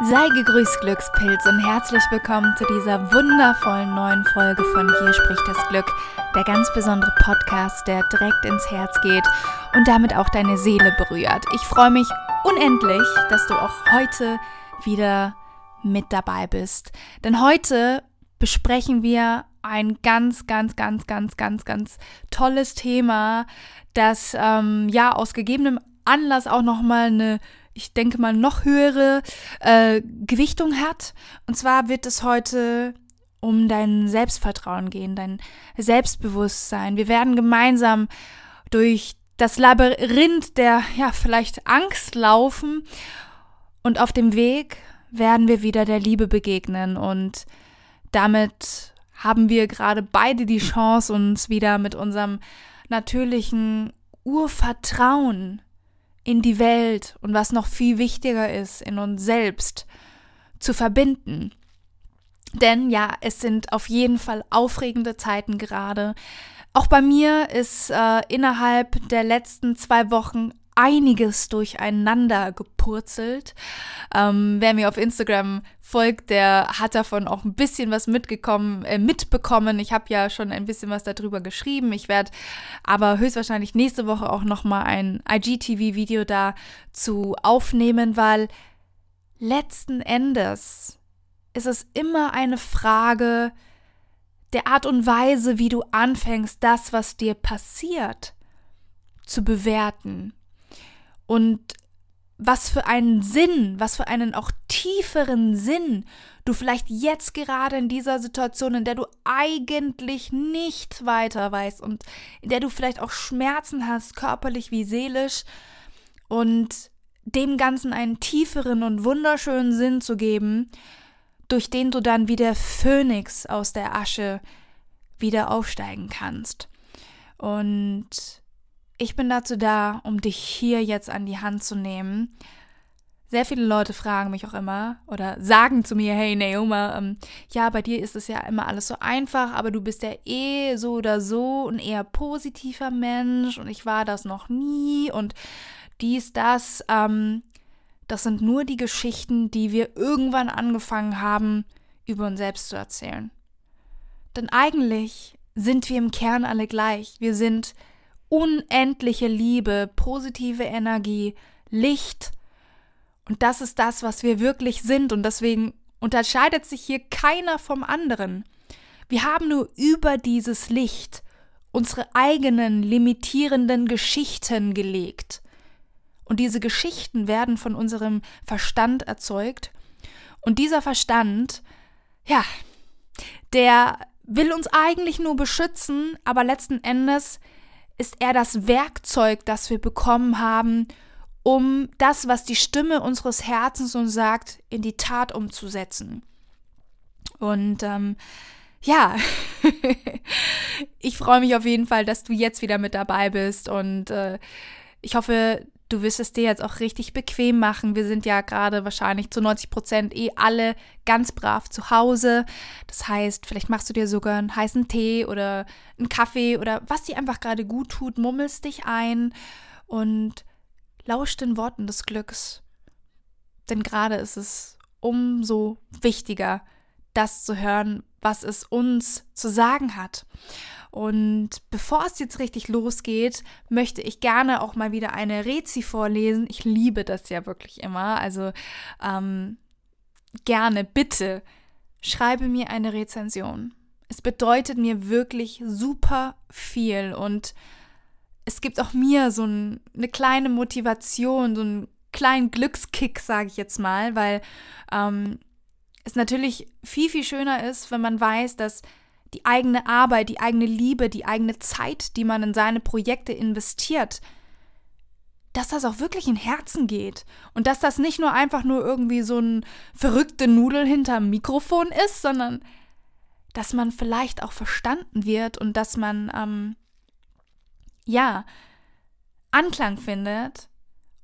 Sei gegrüßt, Glückspilz, und herzlich willkommen zu dieser wundervollen neuen Folge von Hier spricht das Glück, der ganz besondere Podcast, der direkt ins Herz geht und damit auch deine Seele berührt. Ich freue mich unendlich, dass du auch heute wieder mit dabei bist. Denn heute besprechen wir ein ganz, ganz, ganz, ganz, ganz, ganz tolles Thema, das ähm, ja aus gegebenem Anlass auch nochmal eine ich denke mal, noch höhere äh, Gewichtung hat. Und zwar wird es heute um dein Selbstvertrauen gehen, dein Selbstbewusstsein. Wir werden gemeinsam durch das Labyrinth der, ja, vielleicht Angst laufen und auf dem Weg werden wir wieder der Liebe begegnen und damit haben wir gerade beide die Chance, uns wieder mit unserem natürlichen Urvertrauen in die Welt und was noch viel wichtiger ist, in uns selbst zu verbinden. Denn ja, es sind auf jeden Fall aufregende Zeiten gerade. Auch bei mir ist äh, innerhalb der letzten zwei Wochen einiges durcheinander gepurzelt. Ähm, wer mir auf Instagram folgt, der hat davon auch ein bisschen was mitgekommen, äh, mitbekommen. Ich habe ja schon ein bisschen was darüber geschrieben. Ich werde aber höchstwahrscheinlich nächste Woche auch noch mal ein IGTV-Video dazu aufnehmen, weil letzten Endes ist es immer eine Frage der Art und Weise, wie du anfängst, das, was dir passiert, zu bewerten und was für einen Sinn, was für einen auch tieferen Sinn du vielleicht jetzt gerade in dieser Situation, in der du eigentlich nicht weiter weißt und in der du vielleicht auch Schmerzen hast, körperlich wie seelisch, und dem Ganzen einen tieferen und wunderschönen Sinn zu geben, durch den du dann wie der Phönix aus der Asche wieder aufsteigen kannst. Und ich bin dazu da, um dich hier jetzt an die Hand zu nehmen. Sehr viele Leute fragen mich auch immer oder sagen zu mir, hey Naoma, ähm, ja, bei dir ist es ja immer alles so einfach, aber du bist ja eh so oder so ein eher positiver Mensch und ich war das noch nie und dies, das. Ähm, das sind nur die Geschichten, die wir irgendwann angefangen haben, über uns selbst zu erzählen. Denn eigentlich sind wir im Kern alle gleich. Wir sind unendliche Liebe, positive Energie, Licht. Und das ist das, was wir wirklich sind. Und deswegen unterscheidet sich hier keiner vom anderen. Wir haben nur über dieses Licht unsere eigenen limitierenden Geschichten gelegt. Und diese Geschichten werden von unserem Verstand erzeugt. Und dieser Verstand, ja, der will uns eigentlich nur beschützen, aber letzten Endes ist er das Werkzeug, das wir bekommen haben, um das, was die Stimme unseres Herzens uns sagt, in die Tat umzusetzen. Und ähm, ja, ich freue mich auf jeden Fall, dass du jetzt wieder mit dabei bist und äh, ich hoffe, du wirst es dir jetzt auch richtig bequem machen. Wir sind ja gerade wahrscheinlich zu 90 Prozent eh alle ganz brav zu Hause. Das heißt, vielleicht machst du dir sogar einen heißen Tee oder einen Kaffee oder was dir einfach gerade gut tut, mummelst dich ein und lausch den Worten des Glücks. Denn gerade ist es umso wichtiger, das zu hören, was es uns zu sagen hat. Und bevor es jetzt richtig losgeht, möchte ich gerne auch mal wieder eine Rezi vorlesen. Ich liebe das ja wirklich immer. Also ähm, gerne, bitte, schreibe mir eine Rezension. Es bedeutet mir wirklich super viel und es gibt auch mir so ein, eine kleine Motivation, so einen kleinen Glückskick, sage ich jetzt mal, weil ähm, es natürlich viel, viel schöner ist, wenn man weiß, dass die eigene Arbeit, die eigene Liebe, die eigene Zeit, die man in seine Projekte investiert, dass das auch wirklich in Herzen geht. Und dass das nicht nur einfach nur irgendwie so ein verrückte Nudel hinterm Mikrofon ist, sondern dass man vielleicht auch verstanden wird und dass man, ähm, ja, Anklang findet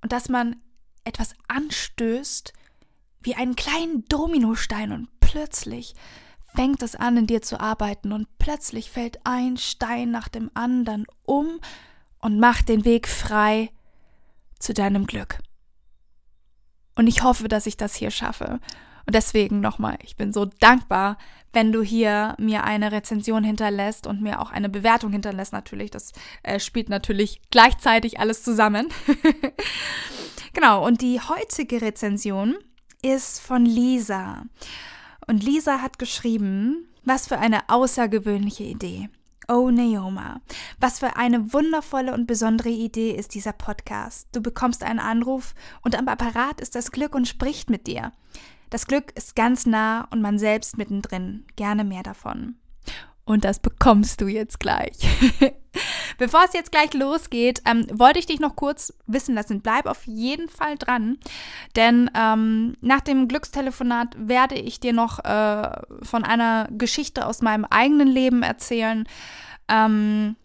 und dass man etwas anstößt wie einen kleinen Dominostein und plötzlich fängt es an, in dir zu arbeiten und plötzlich fällt ein Stein nach dem anderen um und macht den Weg frei zu deinem Glück. Und ich hoffe, dass ich das hier schaffe. Und deswegen nochmal, ich bin so dankbar, wenn du hier mir eine Rezension hinterlässt und mir auch eine Bewertung hinterlässt. Natürlich, das äh, spielt natürlich gleichzeitig alles zusammen. genau, und die heutige Rezension ist von Lisa. Und Lisa hat geschrieben, was für eine außergewöhnliche Idee. Oh, Neoma, was für eine wundervolle und besondere Idee ist dieser Podcast. Du bekommst einen Anruf und am Apparat ist das Glück und spricht mit dir. Das Glück ist ganz nah und man selbst mittendrin. Gerne mehr davon. Und das bekommst du jetzt gleich. Bevor es jetzt gleich losgeht, ähm, wollte ich dich noch kurz wissen lassen. Bleib auf jeden Fall dran, denn ähm, nach dem Glückstelefonat werde ich dir noch äh, von einer Geschichte aus meinem eigenen Leben erzählen, ähm,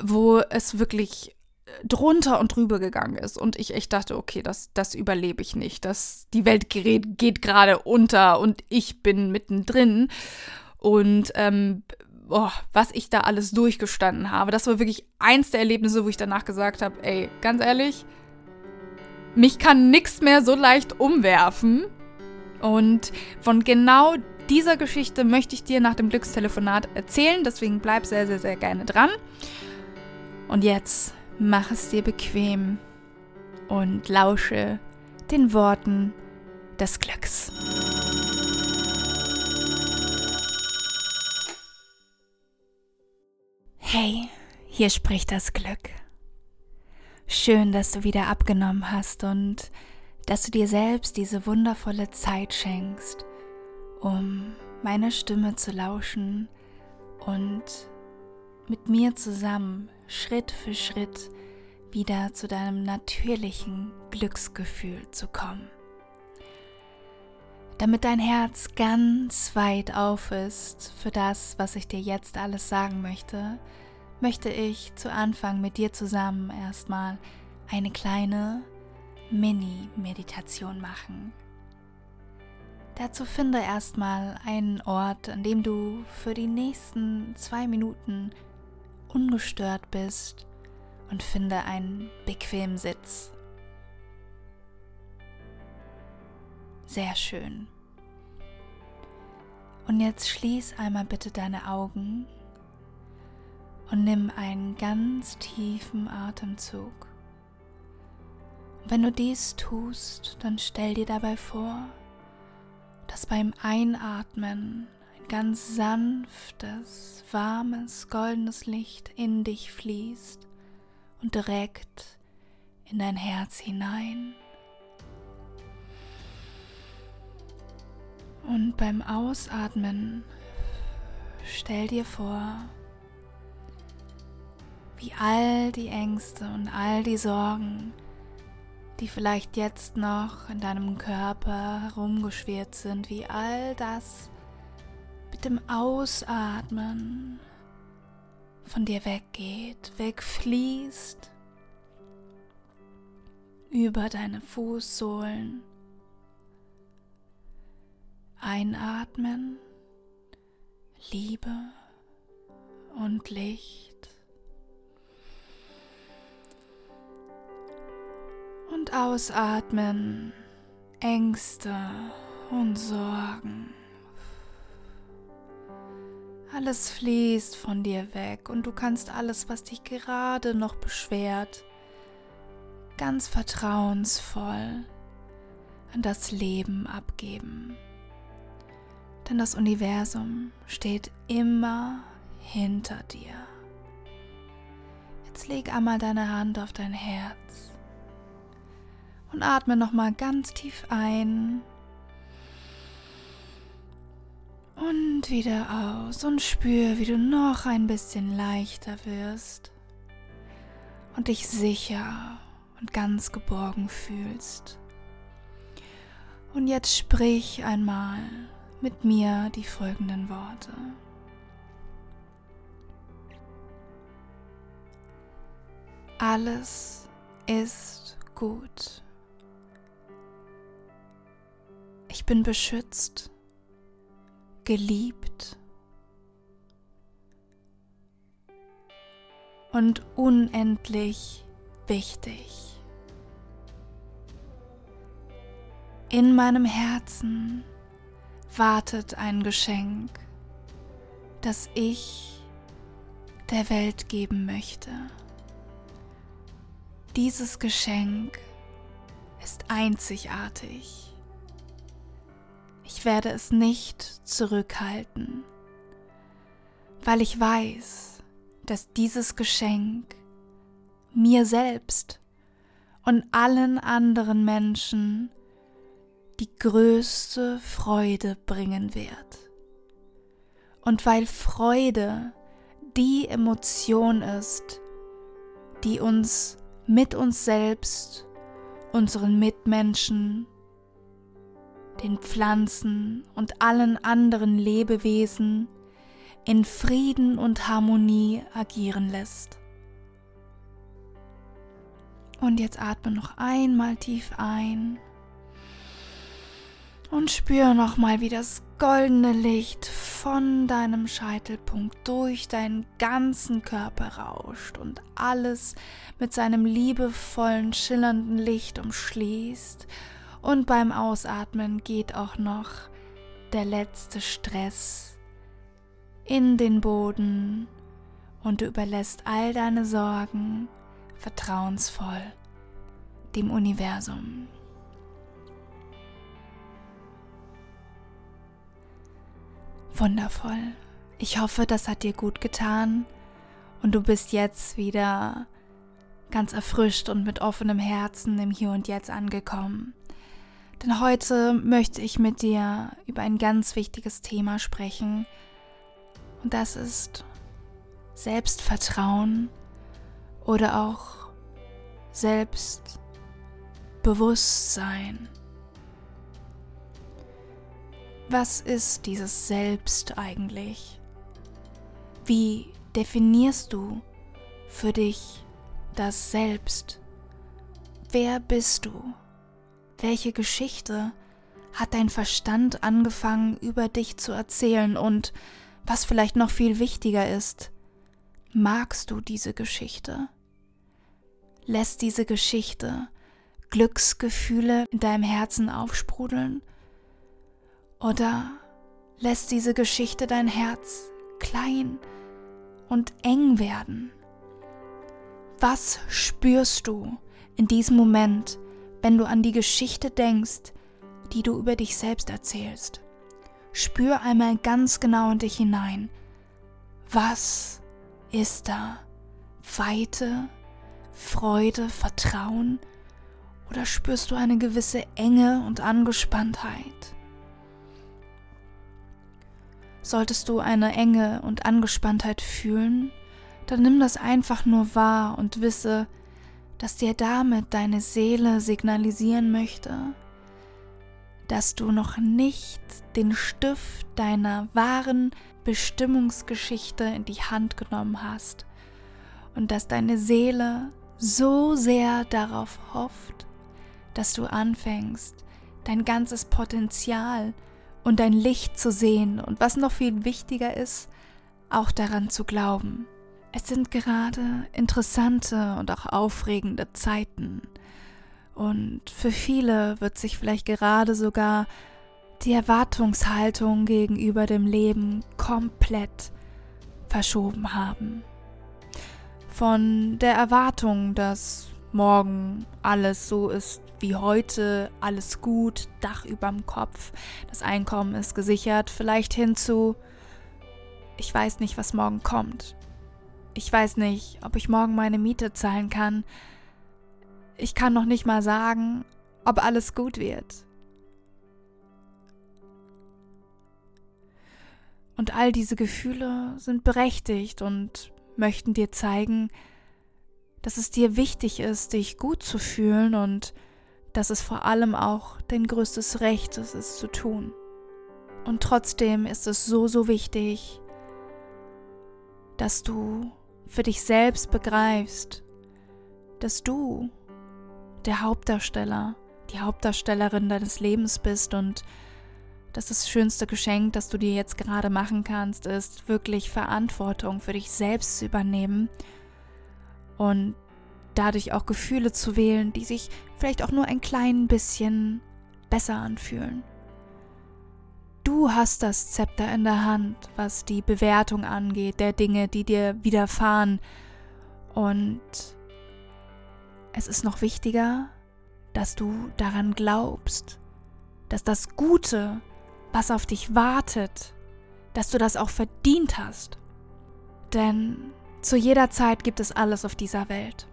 wo es wirklich drunter und drüber gegangen ist und ich echt dachte, okay, das, das überlebe ich nicht. Das, die Welt geht, geht gerade unter und ich bin mittendrin. Und ähm, oh, was ich da alles durchgestanden habe, das war wirklich eins der Erlebnisse, wo ich danach gesagt habe, ey, ganz ehrlich, mich kann nichts mehr so leicht umwerfen. Und von genau dieser Geschichte möchte ich dir nach dem Glückstelefonat erzählen. Deswegen bleib sehr, sehr, sehr gerne dran. Und jetzt mach es dir bequem und lausche den Worten des Glücks. Hey, hier spricht das Glück. Schön, dass du wieder abgenommen hast und dass du dir selbst diese wundervolle Zeit schenkst, um meiner Stimme zu lauschen und mit mir zusammen Schritt für Schritt wieder zu deinem natürlichen Glücksgefühl zu kommen. Damit dein Herz ganz weit auf ist für das, was ich dir jetzt alles sagen möchte, möchte ich zu Anfang mit dir zusammen erstmal eine kleine Mini-Meditation machen. Dazu finde erstmal einen Ort, an dem du für die nächsten zwei Minuten ungestört bist und finde einen bequemen Sitz. Sehr schön. Und jetzt schließ einmal bitte deine Augen und nimm einen ganz tiefen Atemzug. Und wenn du dies tust, dann stell dir dabei vor, dass beim Einatmen ein ganz sanftes, warmes, goldenes Licht in dich fließt und direkt in dein Herz hinein. Und beim Ausatmen stell dir vor, wie all die Ängste und all die Sorgen, die vielleicht jetzt noch in deinem Körper herumgeschwirrt sind, wie all das mit dem Ausatmen von dir weggeht, wegfließt über deine Fußsohlen. Einatmen, Liebe und Licht. Und ausatmen, Ängste und Sorgen. Alles fließt von dir weg und du kannst alles, was dich gerade noch beschwert, ganz vertrauensvoll an das Leben abgeben. Denn das Universum steht immer hinter dir. Jetzt leg einmal deine Hand auf dein Herz und atme nochmal ganz tief ein und wieder aus und spür, wie du noch ein bisschen leichter wirst und dich sicher und ganz geborgen fühlst. Und jetzt sprich einmal mit mir die folgenden Worte. Alles ist gut. Ich bin beschützt, geliebt und unendlich wichtig. In meinem Herzen wartet ein Geschenk, das ich der Welt geben möchte. Dieses Geschenk ist einzigartig. Ich werde es nicht zurückhalten, weil ich weiß, dass dieses Geschenk mir selbst und allen anderen Menschen die größte Freude bringen wird. Und weil Freude die Emotion ist, die uns mit uns selbst, unseren Mitmenschen, den Pflanzen und allen anderen Lebewesen in Frieden und Harmonie agieren lässt. Und jetzt atme noch einmal tief ein und spüre nochmal, wie das goldene Licht von deinem Scheitelpunkt durch deinen ganzen Körper rauscht und alles mit seinem liebevollen, schillernden Licht umschließt. Und beim Ausatmen geht auch noch der letzte Stress in den Boden und du überlässt all deine Sorgen vertrauensvoll dem Universum. Wundervoll. Ich hoffe, das hat dir gut getan und du bist jetzt wieder ganz erfrischt und mit offenem Herzen im Hier und Jetzt angekommen. Denn heute möchte ich mit dir über ein ganz wichtiges Thema sprechen und das ist Selbstvertrauen oder auch Selbstbewusstsein. Was ist dieses Selbst eigentlich? Wie definierst du für dich das Selbst? Wer bist du? Welche Geschichte hat dein Verstand angefangen über dich zu erzählen und was vielleicht noch viel wichtiger ist, magst du diese Geschichte? Lässt diese Geschichte Glücksgefühle in deinem Herzen aufsprudeln? Oder lässt diese Geschichte dein Herz klein und eng werden? Was spürst du in diesem Moment, wenn du an die Geschichte denkst, die du über dich selbst erzählst? Spür einmal ganz genau in dich hinein. Was ist da? Weite, Freude, Vertrauen? Oder spürst du eine gewisse Enge und Angespanntheit? Solltest du eine Enge und Angespanntheit fühlen, dann nimm das einfach nur wahr und wisse, dass dir damit deine Seele signalisieren möchte, dass du noch nicht den Stift deiner wahren Bestimmungsgeschichte in die Hand genommen hast und dass deine Seele so sehr darauf hofft, dass du anfängst, dein ganzes Potenzial und dein Licht zu sehen und was noch viel wichtiger ist, auch daran zu glauben. Es sind gerade interessante und auch aufregende Zeiten. Und für viele wird sich vielleicht gerade sogar die Erwartungshaltung gegenüber dem Leben komplett verschoben haben. Von der Erwartung, dass morgen alles so ist wie heute, alles gut, Dach überm Kopf, das Einkommen ist gesichert, vielleicht hinzu, ich weiß nicht, was morgen kommt. Ich weiß nicht, ob ich morgen meine Miete zahlen kann. Ich kann noch nicht mal sagen, ob alles gut wird. Und all diese Gefühle sind berechtigt und möchten dir zeigen, dass es dir wichtig ist, dich gut zu fühlen und dass es vor allem auch dein größtes Recht ist, es zu tun. Und trotzdem ist es so, so wichtig, dass du für dich selbst begreifst, dass du der Hauptdarsteller, die Hauptdarstellerin deines Lebens bist und dass das schönste Geschenk, das du dir jetzt gerade machen kannst, ist wirklich Verantwortung für dich selbst zu übernehmen und dadurch auch Gefühle zu wählen, die sich vielleicht auch nur ein klein bisschen besser anfühlen. Du hast das Zepter in der Hand, was die Bewertung angeht, der Dinge, die dir widerfahren. Und es ist noch wichtiger, dass du daran glaubst, dass das Gute, was auf dich wartet, dass du das auch verdient hast. Denn zu jeder Zeit gibt es alles auf dieser Welt.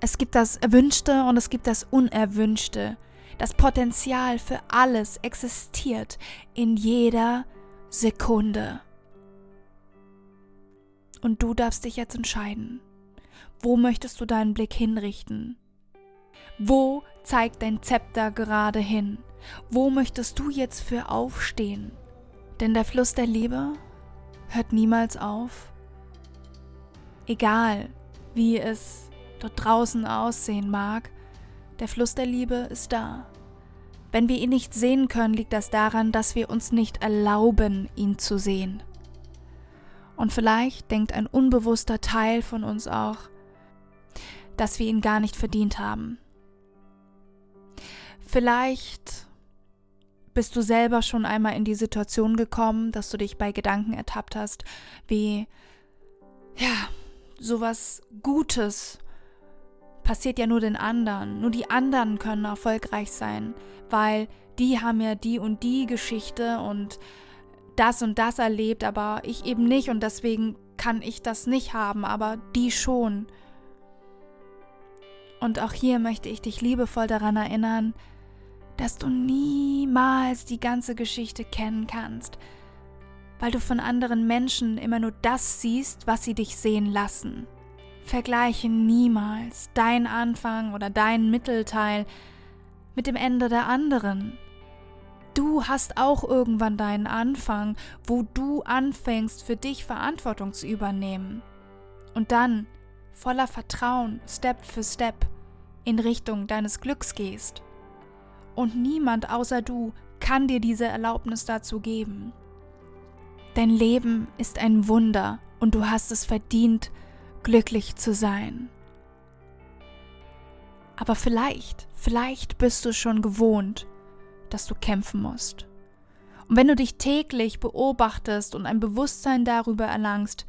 Es gibt das Erwünschte und es gibt das Unerwünschte. Das Potenzial für alles existiert in jeder Sekunde. Und du darfst dich jetzt entscheiden. Wo möchtest du deinen Blick hinrichten? Wo zeigt dein Zepter gerade hin? Wo möchtest du jetzt für aufstehen? Denn der Fluss der Liebe hört niemals auf. Egal, wie es dort draußen aussehen mag, der Fluss der Liebe ist da. Wenn wir ihn nicht sehen können, liegt das daran, dass wir uns nicht erlauben, ihn zu sehen. Und vielleicht denkt ein unbewusster Teil von uns auch, dass wir ihn gar nicht verdient haben. Vielleicht bist du selber schon einmal in die Situation gekommen, dass du dich bei Gedanken ertappt hast, wie, ja, sowas Gutes passiert ja nur den anderen. Nur die anderen können erfolgreich sein, weil die haben ja die und die Geschichte und das und das erlebt, aber ich eben nicht und deswegen kann ich das nicht haben, aber die schon. Und auch hier möchte ich dich liebevoll daran erinnern, dass du niemals die ganze Geschichte kennen kannst, weil du von anderen Menschen immer nur das siehst, was sie dich sehen lassen. Vergleiche niemals dein Anfang oder dein Mittelteil mit dem Ende der anderen. Du hast auch irgendwann deinen Anfang, wo du anfängst, für dich Verantwortung zu übernehmen. Und dann, voller Vertrauen, Step für Step, in Richtung deines Glücks gehst. Und niemand außer du kann dir diese Erlaubnis dazu geben. Dein Leben ist ein Wunder und du hast es verdient, glücklich zu sein. Aber vielleicht, vielleicht bist du schon gewohnt, dass du kämpfen musst. Und wenn du dich täglich beobachtest und ein Bewusstsein darüber erlangst,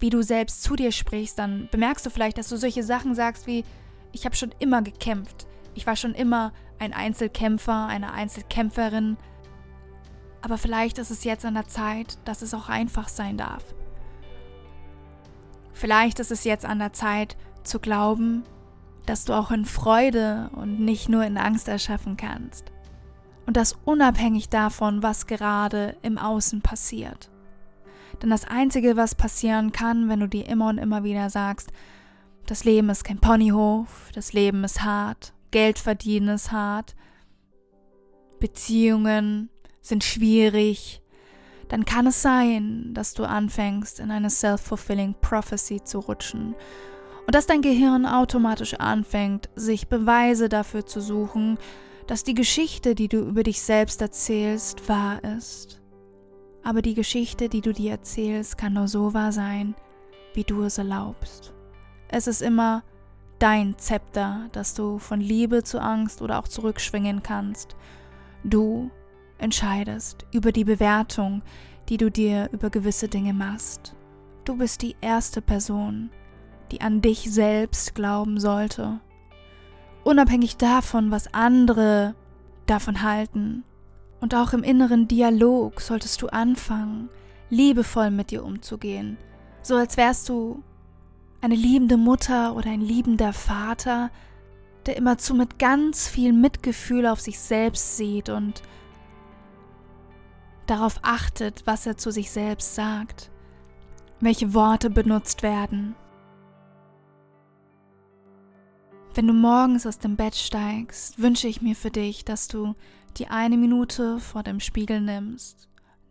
wie du selbst zu dir sprichst, dann bemerkst du vielleicht, dass du solche Sachen sagst wie, ich habe schon immer gekämpft, ich war schon immer ein Einzelkämpfer, eine Einzelkämpferin, aber vielleicht ist es jetzt an der Zeit, dass es auch einfach sein darf. Vielleicht ist es jetzt an der Zeit zu glauben, dass du auch in Freude und nicht nur in Angst erschaffen kannst. Und das unabhängig davon, was gerade im Außen passiert. Denn das Einzige, was passieren kann, wenn du dir immer und immer wieder sagst, das Leben ist kein Ponyhof, das Leben ist hart, Geld verdienen ist hart, Beziehungen sind schwierig, dann kann es sein, dass du anfängst, in eine self-fulfilling prophecy zu rutschen und dass dein Gehirn automatisch anfängt, sich Beweise dafür zu suchen, dass die Geschichte, die du über dich selbst erzählst, wahr ist. Aber die Geschichte, die du dir erzählst, kann nur so wahr sein, wie du es erlaubst. Es ist immer dein Zepter, das du von Liebe zu Angst oder auch zurückschwingen kannst. Du entscheidest über die Bewertung, die du dir über gewisse Dinge machst. Du bist die erste Person, die an dich selbst glauben sollte. Unabhängig davon, was andere davon halten. Und auch im inneren Dialog solltest du anfangen, liebevoll mit dir umzugehen, so als wärst du eine liebende Mutter oder ein liebender Vater, der immerzu mit ganz viel Mitgefühl auf sich selbst sieht und darauf achtet, was er zu sich selbst sagt, welche Worte benutzt werden. Wenn du morgens aus dem Bett steigst, wünsche ich mir für dich, dass du die eine Minute vor dem Spiegel nimmst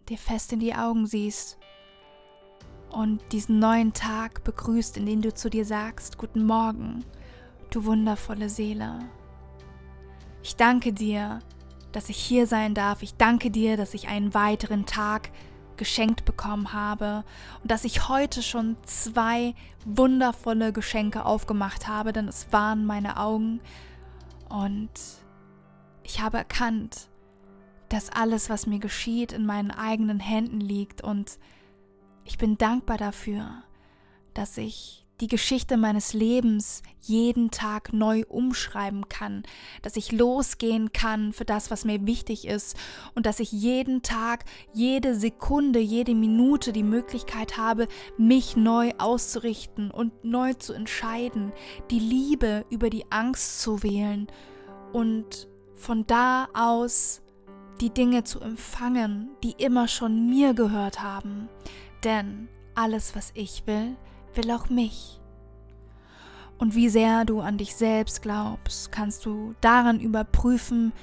dir fest in die Augen siehst und diesen neuen Tag begrüßt, indem du zu dir sagst, guten Morgen, du wundervolle Seele. Ich danke dir, dass ich hier sein darf. Ich danke dir, dass ich einen weiteren Tag geschenkt bekommen habe und dass ich heute schon zwei wundervolle Geschenke aufgemacht habe, denn es waren meine Augen und ich habe erkannt, dass alles, was mir geschieht, in meinen eigenen Händen liegt und ich bin dankbar dafür, dass ich die Geschichte meines Lebens jeden Tag neu umschreiben kann, dass ich losgehen kann für das, was mir wichtig ist und dass ich jeden Tag, jede Sekunde, jede Minute die Möglichkeit habe, mich neu auszurichten und neu zu entscheiden, die Liebe über die Angst zu wählen und von da aus die Dinge zu empfangen, die immer schon mir gehört haben. Denn alles, was ich will, will auch mich. Und wie sehr du an dich selbst glaubst, kannst du daran überprüfen,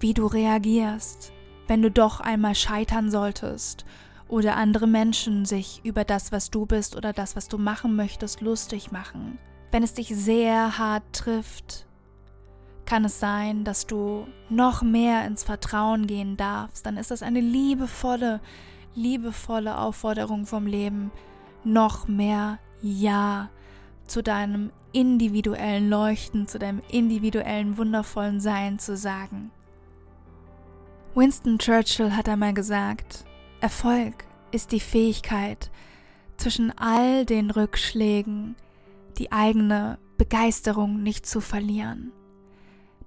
wie du reagierst, wenn du doch einmal scheitern solltest oder andere Menschen sich über das, was du bist oder das, was du machen möchtest, lustig machen. Wenn es dich sehr hart trifft, kann es sein, dass du noch mehr ins Vertrauen gehen darfst. Dann ist das eine liebevolle, liebevolle Aufforderung vom Leben, noch mehr Ja zu deinem individuellen Leuchten, zu deinem individuellen wundervollen Sein zu sagen. Winston Churchill hat einmal gesagt, Erfolg ist die Fähigkeit, zwischen all den Rückschlägen die eigene Begeisterung nicht zu verlieren.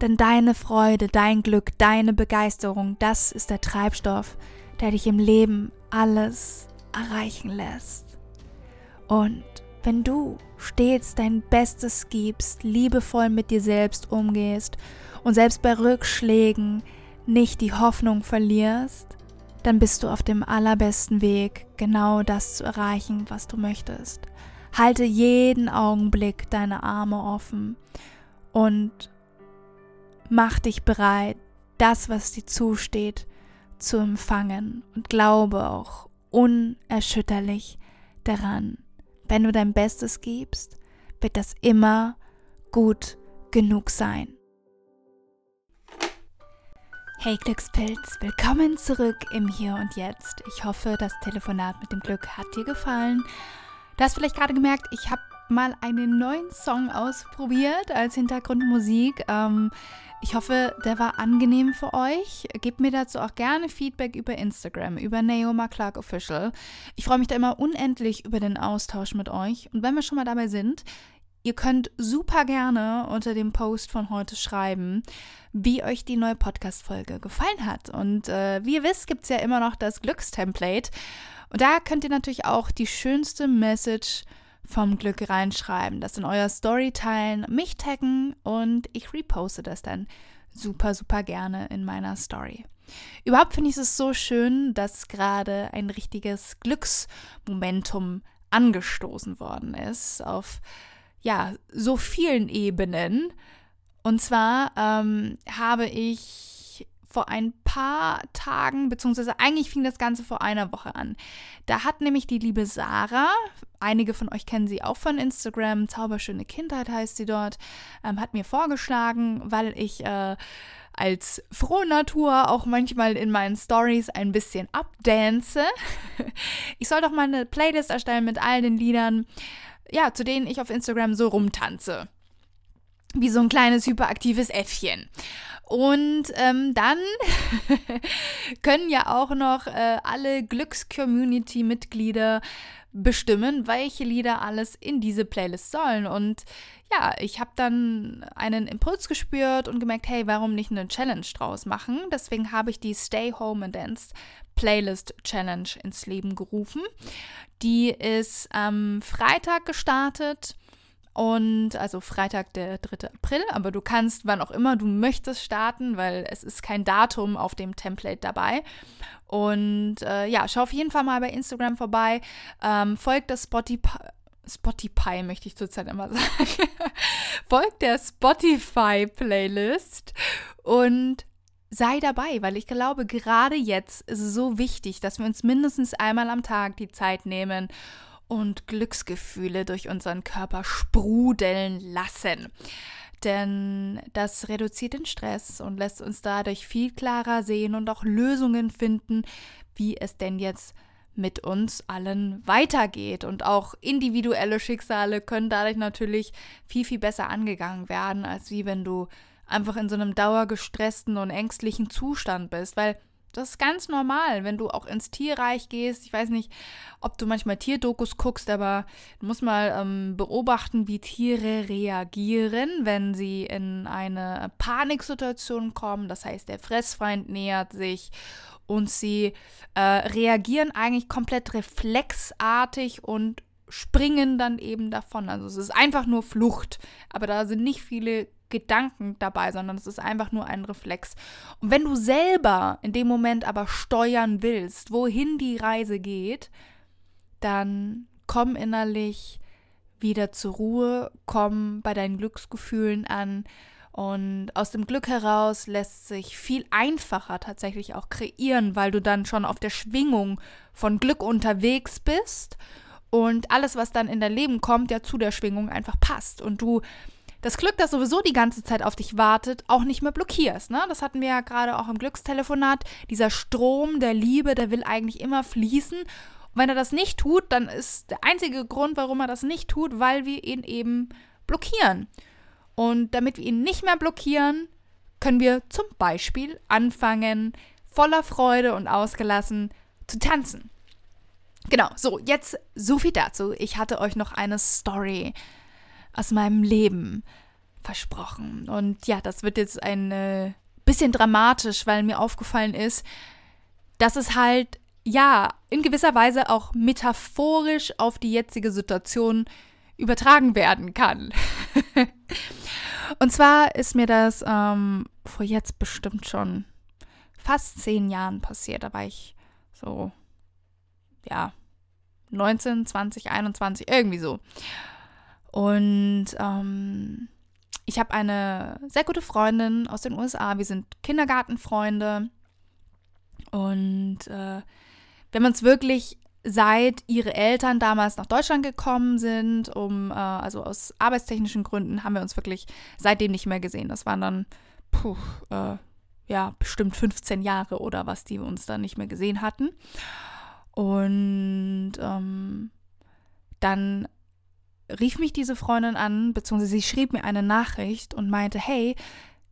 Denn deine Freude, dein Glück, deine Begeisterung, das ist der Treibstoff, der dich im Leben alles erreichen lässt. Und wenn du stets dein Bestes gibst, liebevoll mit dir selbst umgehst und selbst bei Rückschlägen nicht die Hoffnung verlierst, dann bist du auf dem allerbesten Weg, genau das zu erreichen, was du möchtest. Halte jeden Augenblick deine Arme offen und mach dich bereit, das, was dir zusteht, zu empfangen und glaube auch unerschütterlich daran. Wenn du dein Bestes gibst, wird das immer gut genug sein. Hey Glückspilz, willkommen zurück im Hier und Jetzt. Ich hoffe, das Telefonat mit dem Glück hat dir gefallen. Du hast vielleicht gerade gemerkt, ich habe mal einen neuen Song ausprobiert als Hintergrundmusik. Ähm, ich hoffe, der war angenehm für euch. Gebt mir dazu auch gerne Feedback über Instagram, über Naoma Clark Official. Ich freue mich da immer unendlich über den Austausch mit euch. Und wenn wir schon mal dabei sind, ihr könnt super gerne unter dem Post von heute schreiben, wie euch die neue Podcast-Folge gefallen hat. Und äh, wie ihr wisst, gibt es ja immer noch das Glückstemplate. Und da könnt ihr natürlich auch die schönste Message vom Glück reinschreiben, das in euer Story teilen, mich taggen und ich reposte das dann super, super gerne in meiner Story. Überhaupt finde ich es so schön, dass gerade ein richtiges Glücksmomentum angestoßen worden ist auf ja so vielen Ebenen. Und zwar ähm, habe ich vor ein paar Tagen, beziehungsweise eigentlich fing das Ganze vor einer Woche an. Da hat nämlich die liebe Sarah, einige von euch kennen sie auch von Instagram, Zauberschöne Kindheit heißt sie dort, ähm, hat mir vorgeschlagen, weil ich äh, als frohe Natur auch manchmal in meinen Stories ein bisschen abdance. ich soll doch mal eine Playlist erstellen mit all den Liedern, ja, zu denen ich auf Instagram so rumtanze. Wie so ein kleines hyperaktives Äffchen. Und ähm, dann können ja auch noch äh, alle Glücks-Community-Mitglieder bestimmen, welche Lieder alles in diese Playlist sollen. Und ja, ich habe dann einen Impuls gespürt und gemerkt, hey, warum nicht eine Challenge draus machen? Deswegen habe ich die Stay Home and Dance Playlist Challenge ins Leben gerufen. Die ist am Freitag gestartet und also Freitag, der 3. April, aber du kannst, wann auch immer du möchtest, starten, weil es ist kein Datum auf dem Template dabei. Und äh, ja, schau auf jeden Fall mal bei Instagram vorbei. Ähm, folgt das Spotify. Spotify möchte ich zurzeit immer sagen. folgt der Spotify-Playlist und sei dabei, weil ich glaube, gerade jetzt ist es so wichtig, dass wir uns mindestens einmal am Tag die Zeit nehmen und Glücksgefühle durch unseren Körper sprudeln lassen. Denn das reduziert den Stress und lässt uns dadurch viel klarer sehen und auch Lösungen finden, wie es denn jetzt mit uns allen weitergeht. Und auch individuelle Schicksale können dadurch natürlich viel, viel besser angegangen werden, als wie wenn du einfach in so einem dauergestressten und ängstlichen Zustand bist. Weil das ist ganz normal, wenn du auch ins Tierreich gehst. Ich weiß nicht, ob du manchmal Tierdokus guckst, aber du musst mal ähm, beobachten, wie Tiere reagieren, wenn sie in eine Paniksituation kommen. Das heißt, der Fressfeind nähert sich und sie äh, reagieren eigentlich komplett reflexartig und springen dann eben davon. Also es ist einfach nur Flucht, aber da sind nicht viele Gedanken dabei, sondern es ist einfach nur ein Reflex. Und wenn du selber in dem Moment aber steuern willst, wohin die Reise geht, dann komm innerlich wieder zur Ruhe, komm bei deinen Glücksgefühlen an. Und aus dem Glück heraus lässt sich viel einfacher tatsächlich auch kreieren, weil du dann schon auf der Schwingung von Glück unterwegs bist. Und alles, was dann in dein Leben kommt, ja zu der Schwingung einfach passt. Und du das Glück, das sowieso die ganze Zeit auf dich wartet, auch nicht mehr blockierst. Ne? Das hatten wir ja gerade auch im Glückstelefonat. Dieser Strom der Liebe, der will eigentlich immer fließen. Und wenn er das nicht tut, dann ist der einzige Grund, warum er das nicht tut, weil wir ihn eben blockieren. Und damit wir ihn nicht mehr blockieren, können wir zum Beispiel anfangen, voller Freude und ausgelassen zu tanzen. Genau, so, jetzt so viel dazu. Ich hatte euch noch eine Story aus meinem Leben versprochen. Und ja, das wird jetzt ein äh, bisschen dramatisch, weil mir aufgefallen ist, dass es halt, ja, in gewisser Weise auch metaphorisch auf die jetzige Situation übertragen werden kann. Und zwar ist mir das ähm, vor jetzt bestimmt schon fast zehn Jahren passiert. Da war ich so, ja, 19, 20, 21, irgendwie so. Und ähm, ich habe eine sehr gute Freundin aus den USA. Wir sind Kindergartenfreunde. Und äh, wir haben uns wirklich seit ihre Eltern damals nach Deutschland gekommen sind, um, äh, also aus arbeitstechnischen Gründen, haben wir uns wirklich seitdem nicht mehr gesehen. Das waren dann, puh, äh, ja, bestimmt 15 Jahre oder was, die wir uns dann nicht mehr gesehen hatten. Und ähm, dann rief mich diese Freundin an, beziehungsweise sie schrieb mir eine Nachricht und meinte, hey,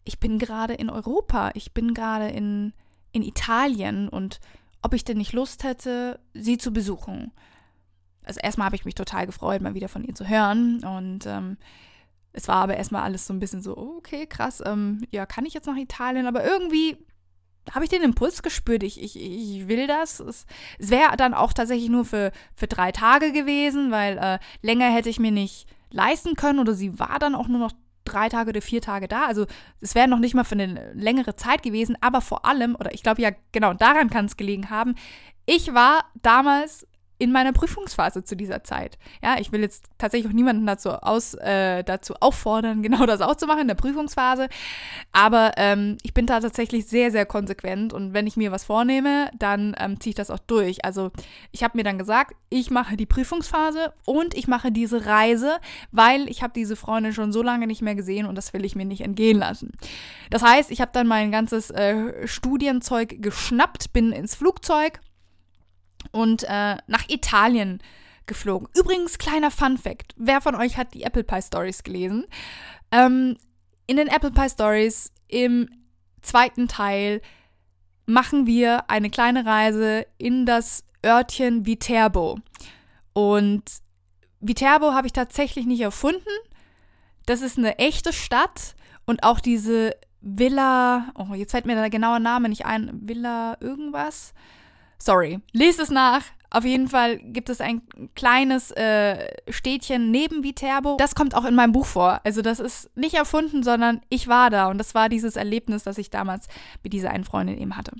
ich bin gerade in Europa, ich bin gerade in, in Italien und ob ich denn nicht Lust hätte, sie zu besuchen. Also erstmal habe ich mich total gefreut, mal wieder von ihr zu hören und ähm, es war aber erstmal alles so ein bisschen so, okay, krass, ähm, ja, kann ich jetzt nach Italien, aber irgendwie habe ich den Impuls gespürt, ich, ich, ich will das. Es, es wäre dann auch tatsächlich nur für, für drei Tage gewesen, weil äh, länger hätte ich mir nicht leisten können oder sie war dann auch nur noch drei Tage oder vier Tage da. Also es wäre noch nicht mal für eine längere Zeit gewesen, aber vor allem, oder ich glaube ja genau daran kann es gelegen haben, ich war damals in meiner Prüfungsphase zu dieser Zeit. Ja, ich will jetzt tatsächlich auch niemanden dazu, aus, äh, dazu auffordern, genau das auch zu machen in der Prüfungsphase. Aber ähm, ich bin da tatsächlich sehr, sehr konsequent und wenn ich mir was vornehme, dann ähm, ziehe ich das auch durch. Also ich habe mir dann gesagt, ich mache die Prüfungsphase und ich mache diese Reise, weil ich habe diese Freundin schon so lange nicht mehr gesehen und das will ich mir nicht entgehen lassen. Das heißt, ich habe dann mein ganzes äh, Studienzeug geschnappt, bin ins Flugzeug und äh, nach Italien geflogen. Übrigens, kleiner Fun Fact: Wer von euch hat die Apple Pie Stories gelesen? Ähm, in den Apple Pie Stories im zweiten Teil machen wir eine kleine Reise in das Örtchen Viterbo. Und Viterbo habe ich tatsächlich nicht erfunden. Das ist eine echte Stadt und auch diese Villa, oh, jetzt fällt mir der genaue Name nicht ein, Villa irgendwas. Sorry, lest es nach. Auf jeden Fall gibt es ein kleines äh, Städtchen neben Viterbo. Das kommt auch in meinem Buch vor. Also das ist nicht erfunden, sondern ich war da und das war dieses Erlebnis, das ich damals mit dieser einen Freundin eben hatte.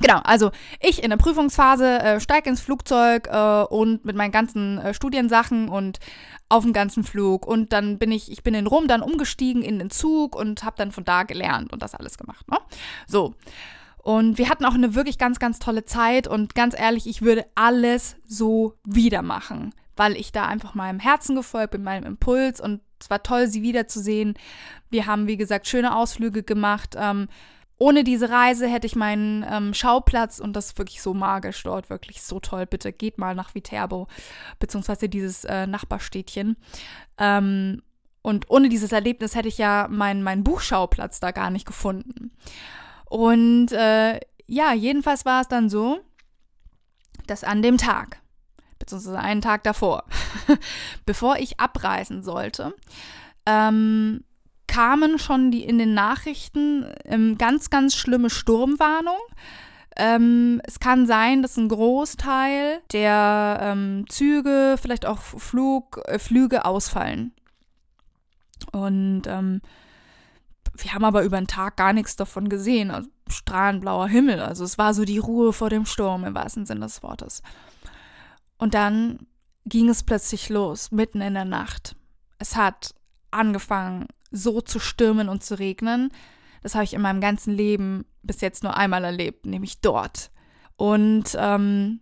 Genau, also ich in der Prüfungsphase äh, steige ins Flugzeug äh, und mit meinen ganzen äh, Studiensachen und auf dem ganzen Flug und dann bin ich, ich bin in Rom dann umgestiegen in den Zug und habe dann von da gelernt und das alles gemacht. Ne? So. Und wir hatten auch eine wirklich ganz, ganz tolle Zeit und ganz ehrlich, ich würde alles so wieder machen, weil ich da einfach meinem Herzen gefolgt bin, meinem Impuls und es war toll, sie wiederzusehen. Wir haben, wie gesagt, schöne Ausflüge gemacht. Ähm, ohne diese Reise hätte ich meinen ähm, Schauplatz und das ist wirklich so magisch dort, wirklich so toll. Bitte geht mal nach Viterbo, beziehungsweise dieses äh, Nachbarstädtchen. Ähm, und ohne dieses Erlebnis hätte ich ja meinen mein Buchschauplatz da gar nicht gefunden. Und äh, ja, jedenfalls war es dann so, dass an dem Tag, beziehungsweise einen Tag davor, bevor ich abreisen sollte, ähm, kamen schon die in den Nachrichten ähm, ganz, ganz schlimme Sturmwarnung. Ähm, es kann sein, dass ein Großteil der ähm, Züge, vielleicht auch Flug, äh, Flüge ausfallen. Und ähm, wir haben aber über den Tag gar nichts davon gesehen. Also strahlenblauer Himmel. Also es war so die Ruhe vor dem Sturm im wahrsten Sinne des Wortes. Und dann ging es plötzlich los, mitten in der Nacht. Es hat angefangen, so zu stürmen und zu regnen. Das habe ich in meinem ganzen Leben bis jetzt nur einmal erlebt, nämlich dort. Und ähm,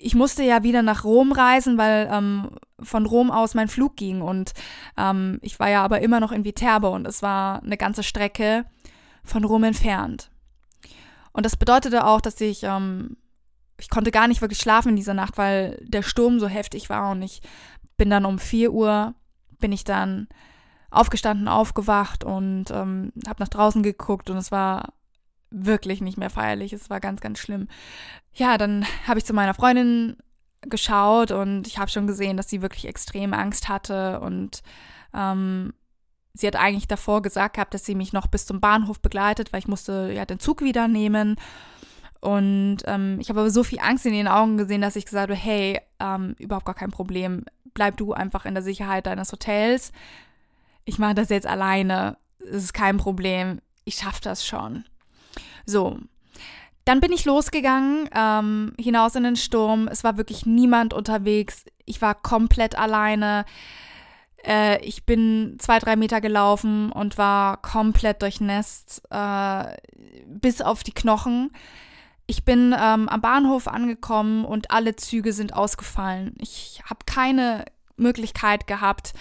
ich musste ja wieder nach Rom reisen, weil ähm, von Rom aus mein Flug ging. Und ähm, ich war ja aber immer noch in Viterbo und es war eine ganze Strecke von Rom entfernt. Und das bedeutete auch, dass ich, ähm, ich konnte gar nicht wirklich schlafen in dieser Nacht, weil der Sturm so heftig war und ich bin dann um 4 Uhr, bin ich dann aufgestanden, aufgewacht und ähm, habe nach draußen geguckt und es war wirklich nicht mehr feierlich. Es war ganz, ganz schlimm. Ja, dann habe ich zu meiner Freundin geschaut und ich habe schon gesehen, dass sie wirklich extrem Angst hatte und ähm, sie hat eigentlich davor gesagt gehabt, dass sie mich noch bis zum Bahnhof begleitet, weil ich musste ja den Zug wieder nehmen. Und ähm, ich habe aber so viel Angst in ihren Augen gesehen, dass ich gesagt habe, hey, ähm, überhaupt gar kein Problem. Bleib du einfach in der Sicherheit deines Hotels ich mache das jetzt alleine, es ist kein Problem, ich schaffe das schon. So, dann bin ich losgegangen, ähm, hinaus in den Sturm. Es war wirklich niemand unterwegs. Ich war komplett alleine. Äh, ich bin zwei, drei Meter gelaufen und war komplett durchnässt, äh, bis auf die Knochen. Ich bin ähm, am Bahnhof angekommen und alle Züge sind ausgefallen. Ich habe keine Möglichkeit gehabt,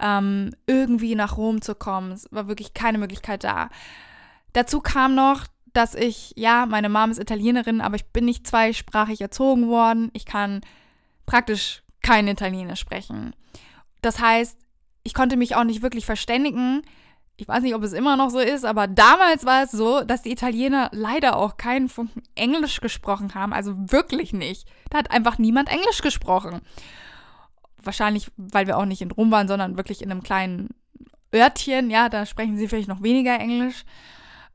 ähm, irgendwie nach Rom zu kommen. Es war wirklich keine Möglichkeit da. Dazu kam noch, dass ich, ja, meine Mom ist Italienerin, aber ich bin nicht zweisprachig erzogen worden. Ich kann praktisch kein Italienisch sprechen. Das heißt, ich konnte mich auch nicht wirklich verständigen. Ich weiß nicht, ob es immer noch so ist, aber damals war es so, dass die Italiener leider auch keinen Funken Englisch gesprochen haben. Also wirklich nicht. Da hat einfach niemand Englisch gesprochen wahrscheinlich, weil wir auch nicht in Rom waren, sondern wirklich in einem kleinen Örtchen, ja, da sprechen sie vielleicht noch weniger Englisch.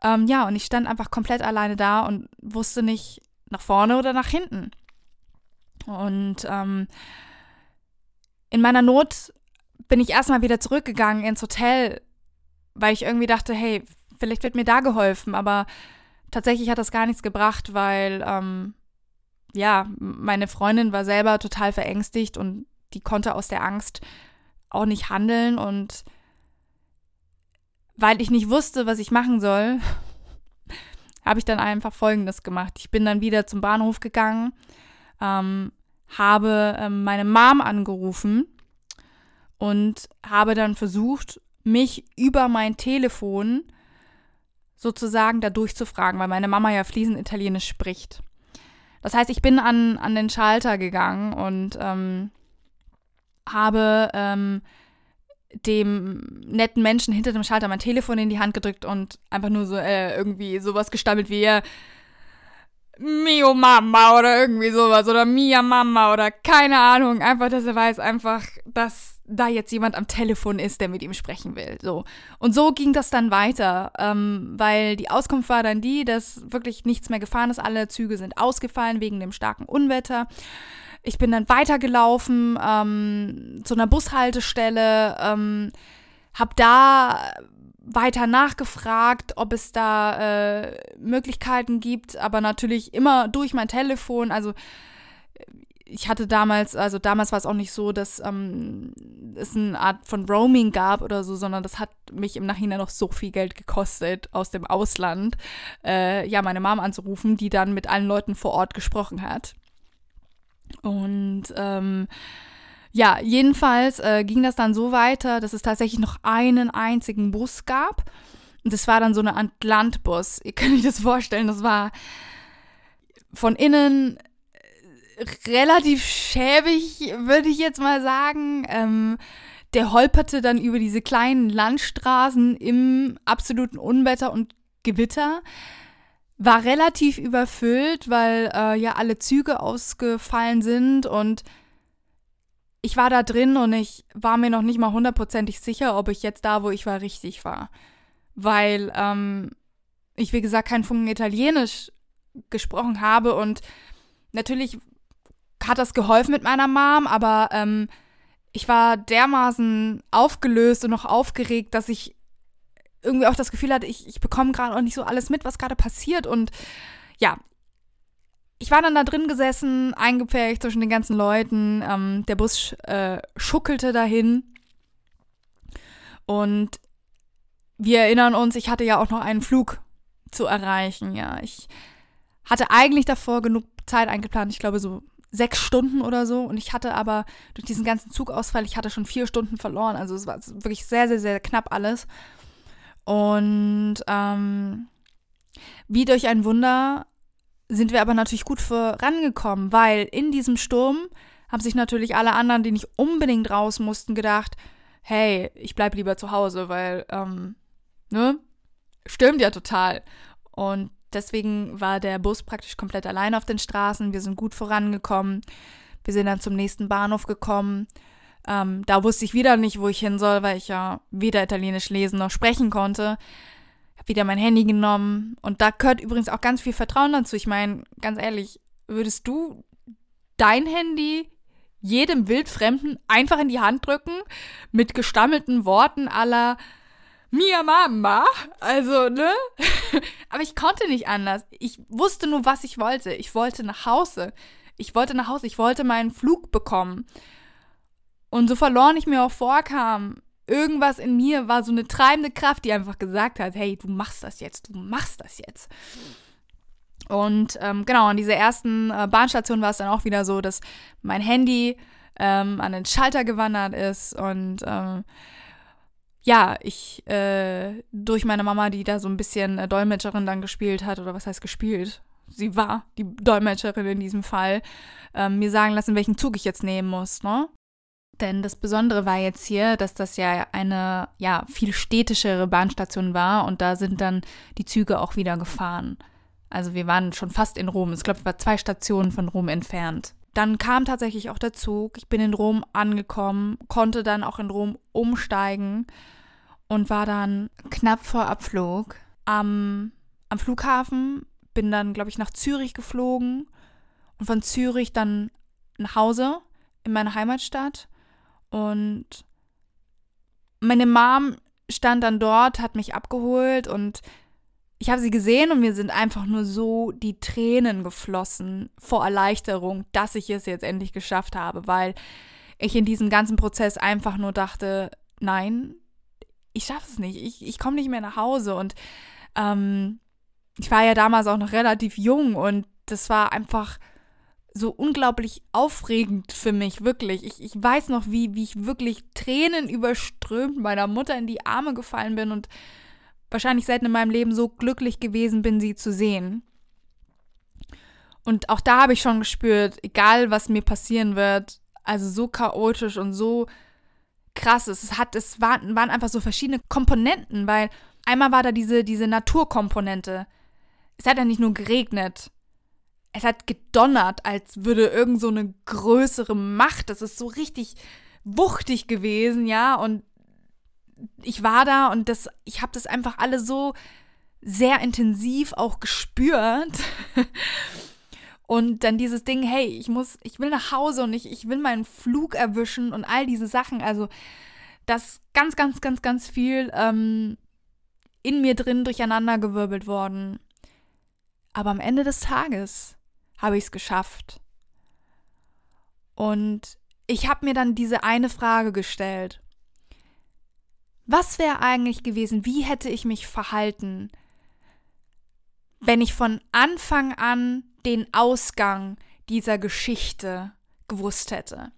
Ähm, ja, und ich stand einfach komplett alleine da und wusste nicht nach vorne oder nach hinten. Und ähm, in meiner Not bin ich erstmal wieder zurückgegangen ins Hotel, weil ich irgendwie dachte, hey, vielleicht wird mir da geholfen, aber tatsächlich hat das gar nichts gebracht, weil ähm, ja, meine Freundin war selber total verängstigt und die konnte aus der Angst auch nicht handeln und weil ich nicht wusste, was ich machen soll, habe ich dann einfach Folgendes gemacht. Ich bin dann wieder zum Bahnhof gegangen, ähm, habe ähm, meine Mom angerufen und habe dann versucht, mich über mein Telefon sozusagen da durchzufragen, weil meine Mama ja fließend Italienisch spricht. Das heißt, ich bin an, an den Schalter gegangen und ähm, habe ähm, dem netten Menschen hinter dem Schalter mein Telefon in die Hand gedrückt und einfach nur so äh, irgendwie sowas gestammelt wie äh, Mio Mama oder irgendwie sowas oder Mia Mama oder keine Ahnung. Einfach, dass er weiß einfach, dass da jetzt jemand am Telefon ist, der mit ihm sprechen will. So. Und so ging das dann weiter, ähm, weil die Auskunft war dann die, dass wirklich nichts mehr gefahren ist. Alle Züge sind ausgefallen wegen dem starken Unwetter. Ich bin dann weitergelaufen ähm, zu einer Bushaltestelle, ähm, habe da weiter nachgefragt, ob es da äh, Möglichkeiten gibt, aber natürlich immer durch mein Telefon. Also ich hatte damals, also damals war es auch nicht so, dass ähm, es eine Art von Roaming gab oder so, sondern das hat mich im Nachhinein noch so viel Geld gekostet aus dem Ausland, äh, ja, meine Mom anzurufen, die dann mit allen Leuten vor Ort gesprochen hat. Und ähm, ja, jedenfalls äh, ging das dann so weiter, dass es tatsächlich noch einen einzigen Bus gab. Und das war dann so eine Atlantbus. Ihr könnt euch das vorstellen, das war von innen relativ schäbig, würde ich jetzt mal sagen. Ähm, der holperte dann über diese kleinen Landstraßen im absoluten Unwetter und Gewitter. War relativ überfüllt, weil äh, ja alle Züge ausgefallen sind und ich war da drin und ich war mir noch nicht mal hundertprozentig sicher, ob ich jetzt da, wo ich war, richtig war. Weil ähm, ich, wie gesagt, kein Funken Italienisch gesprochen habe und natürlich hat das geholfen mit meiner Mom, aber ähm, ich war dermaßen aufgelöst und noch aufgeregt, dass ich irgendwie auch das Gefühl hatte, ich, ich bekomme gerade auch nicht so alles mit, was gerade passiert. Und ja, ich war dann da drin gesessen, eingepfercht zwischen den ganzen Leuten. Ähm, der Bus äh, schuckelte dahin. Und wir erinnern uns, ich hatte ja auch noch einen Flug zu erreichen. Ja, ich hatte eigentlich davor genug Zeit eingeplant. Ich glaube, so sechs Stunden oder so. Und ich hatte aber durch diesen ganzen Zugausfall, ich hatte schon vier Stunden verloren. Also es war wirklich sehr, sehr, sehr knapp alles. Und ähm, wie durch ein Wunder sind wir aber natürlich gut vorangekommen, weil in diesem Sturm haben sich natürlich alle anderen, die nicht unbedingt raus mussten, gedacht, hey, ich bleib lieber zu Hause, weil, ähm, ne, stürmt ja total. Und deswegen war der Bus praktisch komplett allein auf den Straßen. Wir sind gut vorangekommen. Wir sind dann zum nächsten Bahnhof gekommen. Ähm, da wusste ich wieder nicht, wo ich hin soll, weil ich ja weder Italienisch lesen noch sprechen konnte. Hab wieder mein Handy genommen. Und da gehört übrigens auch ganz viel Vertrauen dazu. Ich meine, ganz ehrlich, würdest du dein Handy jedem Wildfremden einfach in die Hand drücken mit gestammelten Worten aller Mia Mama. Also, ne? Aber ich konnte nicht anders. Ich wusste nur, was ich wollte. Ich wollte nach Hause. Ich wollte nach Hause. Ich wollte meinen Flug bekommen. Und so verloren ich mir auch vorkam, irgendwas in mir war so eine treibende Kraft, die einfach gesagt hat, hey, du machst das jetzt, du machst das jetzt. Und ähm, genau, an dieser ersten äh, Bahnstation war es dann auch wieder so, dass mein Handy ähm, an den Schalter gewandert ist und ähm, ja, ich äh, durch meine Mama, die da so ein bisschen äh, Dolmetscherin dann gespielt hat, oder was heißt gespielt? Sie war die Dolmetscherin in diesem Fall, ähm, mir sagen lassen, welchen Zug ich jetzt nehmen muss, ne? Denn das Besondere war jetzt hier, dass das ja eine ja viel städtischere Bahnstation war und da sind dann die Züge auch wieder gefahren. Also wir waren schon fast in Rom. Ich glaube, es war zwei Stationen von Rom entfernt. Dann kam tatsächlich auch der Zug. Ich bin in Rom angekommen, konnte dann auch in Rom umsteigen und war dann knapp vor Abflug am, am Flughafen. Bin dann, glaube ich, nach Zürich geflogen und von Zürich dann nach Hause in meine Heimatstadt. Und meine Mom stand dann dort, hat mich abgeholt und ich habe sie gesehen und mir sind einfach nur so die Tränen geflossen vor Erleichterung, dass ich es jetzt endlich geschafft habe, weil ich in diesem ganzen Prozess einfach nur dachte, nein, ich schaffe es nicht, ich, ich komme nicht mehr nach Hause. Und ähm, ich war ja damals auch noch relativ jung und das war einfach so unglaublich aufregend für mich, wirklich. Ich, ich weiß noch, wie, wie ich wirklich Tränen überströmt meiner Mutter in die Arme gefallen bin und wahrscheinlich selten in meinem Leben so glücklich gewesen bin, sie zu sehen. Und auch da habe ich schon gespürt, egal was mir passieren wird, also so chaotisch und so krass, es hat, es waren, waren einfach so verschiedene Komponenten, weil einmal war da diese, diese Naturkomponente. Es hat ja nicht nur geregnet. Es hat gedonnert, als würde irgend so eine größere Macht. Das ist so richtig wuchtig gewesen, ja. Und ich war da und das, ich habe das einfach alle so sehr intensiv auch gespürt. Und dann dieses Ding, hey, ich muss, ich will nach Hause und ich, ich will meinen Flug erwischen und all diese Sachen. Also, das ganz, ganz, ganz, ganz viel ähm, in mir drin durcheinandergewirbelt worden. Aber am Ende des Tages habe ich es geschafft. Und ich habe mir dann diese eine Frage gestellt. Was wäre eigentlich gewesen? Wie hätte ich mich verhalten, wenn ich von Anfang an den Ausgang dieser Geschichte gewusst hätte?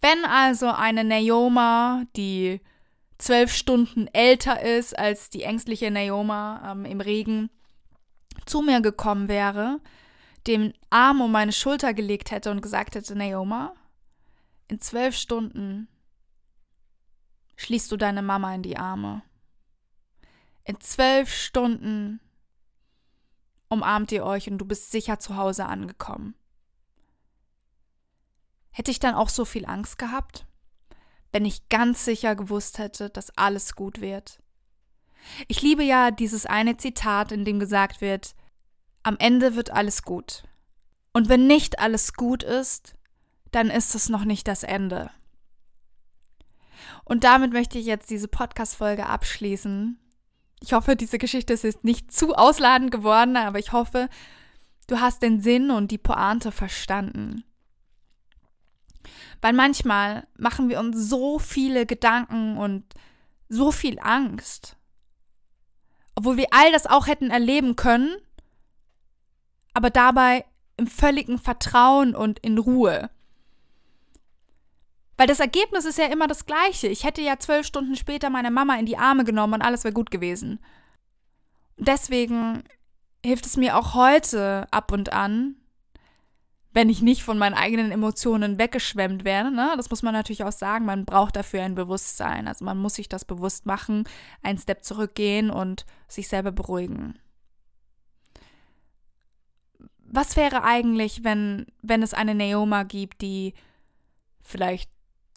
Wenn also eine Naoma, die zwölf Stunden älter ist als die ängstliche Naoma ähm, im Regen, zu mir gekommen wäre, den Arm um meine Schulter gelegt hätte und gesagt hätte, Naoma, in zwölf Stunden schließt du deine Mama in die Arme. In zwölf Stunden umarmt ihr euch und du bist sicher zu Hause angekommen. Hätte ich dann auch so viel Angst gehabt, wenn ich ganz sicher gewusst hätte, dass alles gut wird? Ich liebe ja dieses eine Zitat, in dem gesagt wird, am Ende wird alles gut. Und wenn nicht alles gut ist, dann ist es noch nicht das Ende. Und damit möchte ich jetzt diese Podcast-Folge abschließen. Ich hoffe, diese Geschichte ist jetzt nicht zu ausladend geworden, aber ich hoffe, du hast den Sinn und die Pointe verstanden. Weil manchmal machen wir uns so viele Gedanken und so viel Angst. Obwohl wir all das auch hätten erleben können, aber dabei im völligen Vertrauen und in Ruhe. Weil das Ergebnis ist ja immer das gleiche. Ich hätte ja zwölf Stunden später meine Mama in die Arme genommen und alles wäre gut gewesen. Deswegen hilft es mir auch heute ab und an, wenn ich nicht von meinen eigenen Emotionen weggeschwemmt werde. Ne? Das muss man natürlich auch sagen. Man braucht dafür ein Bewusstsein. Also man muss sich das bewusst machen, einen Step zurückgehen und sich selber beruhigen. Was wäre eigentlich, wenn, wenn es eine Neoma gibt, die vielleicht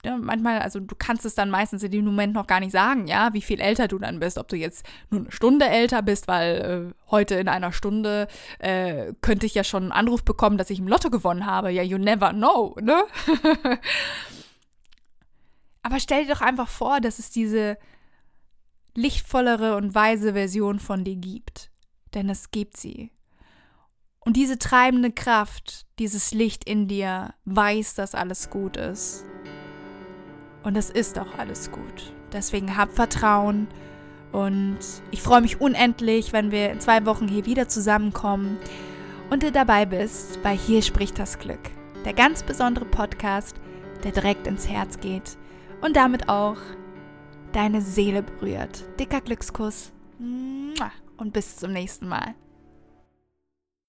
ja, manchmal, also du kannst es dann meistens in dem Moment noch gar nicht sagen, ja, wie viel älter du dann bist. Ob du jetzt nur eine Stunde älter bist, weil äh, heute in einer Stunde äh, könnte ich ja schon einen Anruf bekommen, dass ich im Lotto gewonnen habe. Ja, you never know, ne? Aber stell dir doch einfach vor, dass es diese lichtvollere und weise Version von dir gibt. Denn es gibt sie. Und diese treibende Kraft, dieses Licht in dir, weiß, dass alles gut ist. Und es ist auch alles gut. Deswegen hab Vertrauen. Und ich freue mich unendlich, wenn wir in zwei Wochen hier wieder zusammenkommen und du dabei bist bei Hier spricht das Glück. Der ganz besondere Podcast, der direkt ins Herz geht und damit auch deine Seele berührt. Dicker Glückskuss und bis zum nächsten Mal.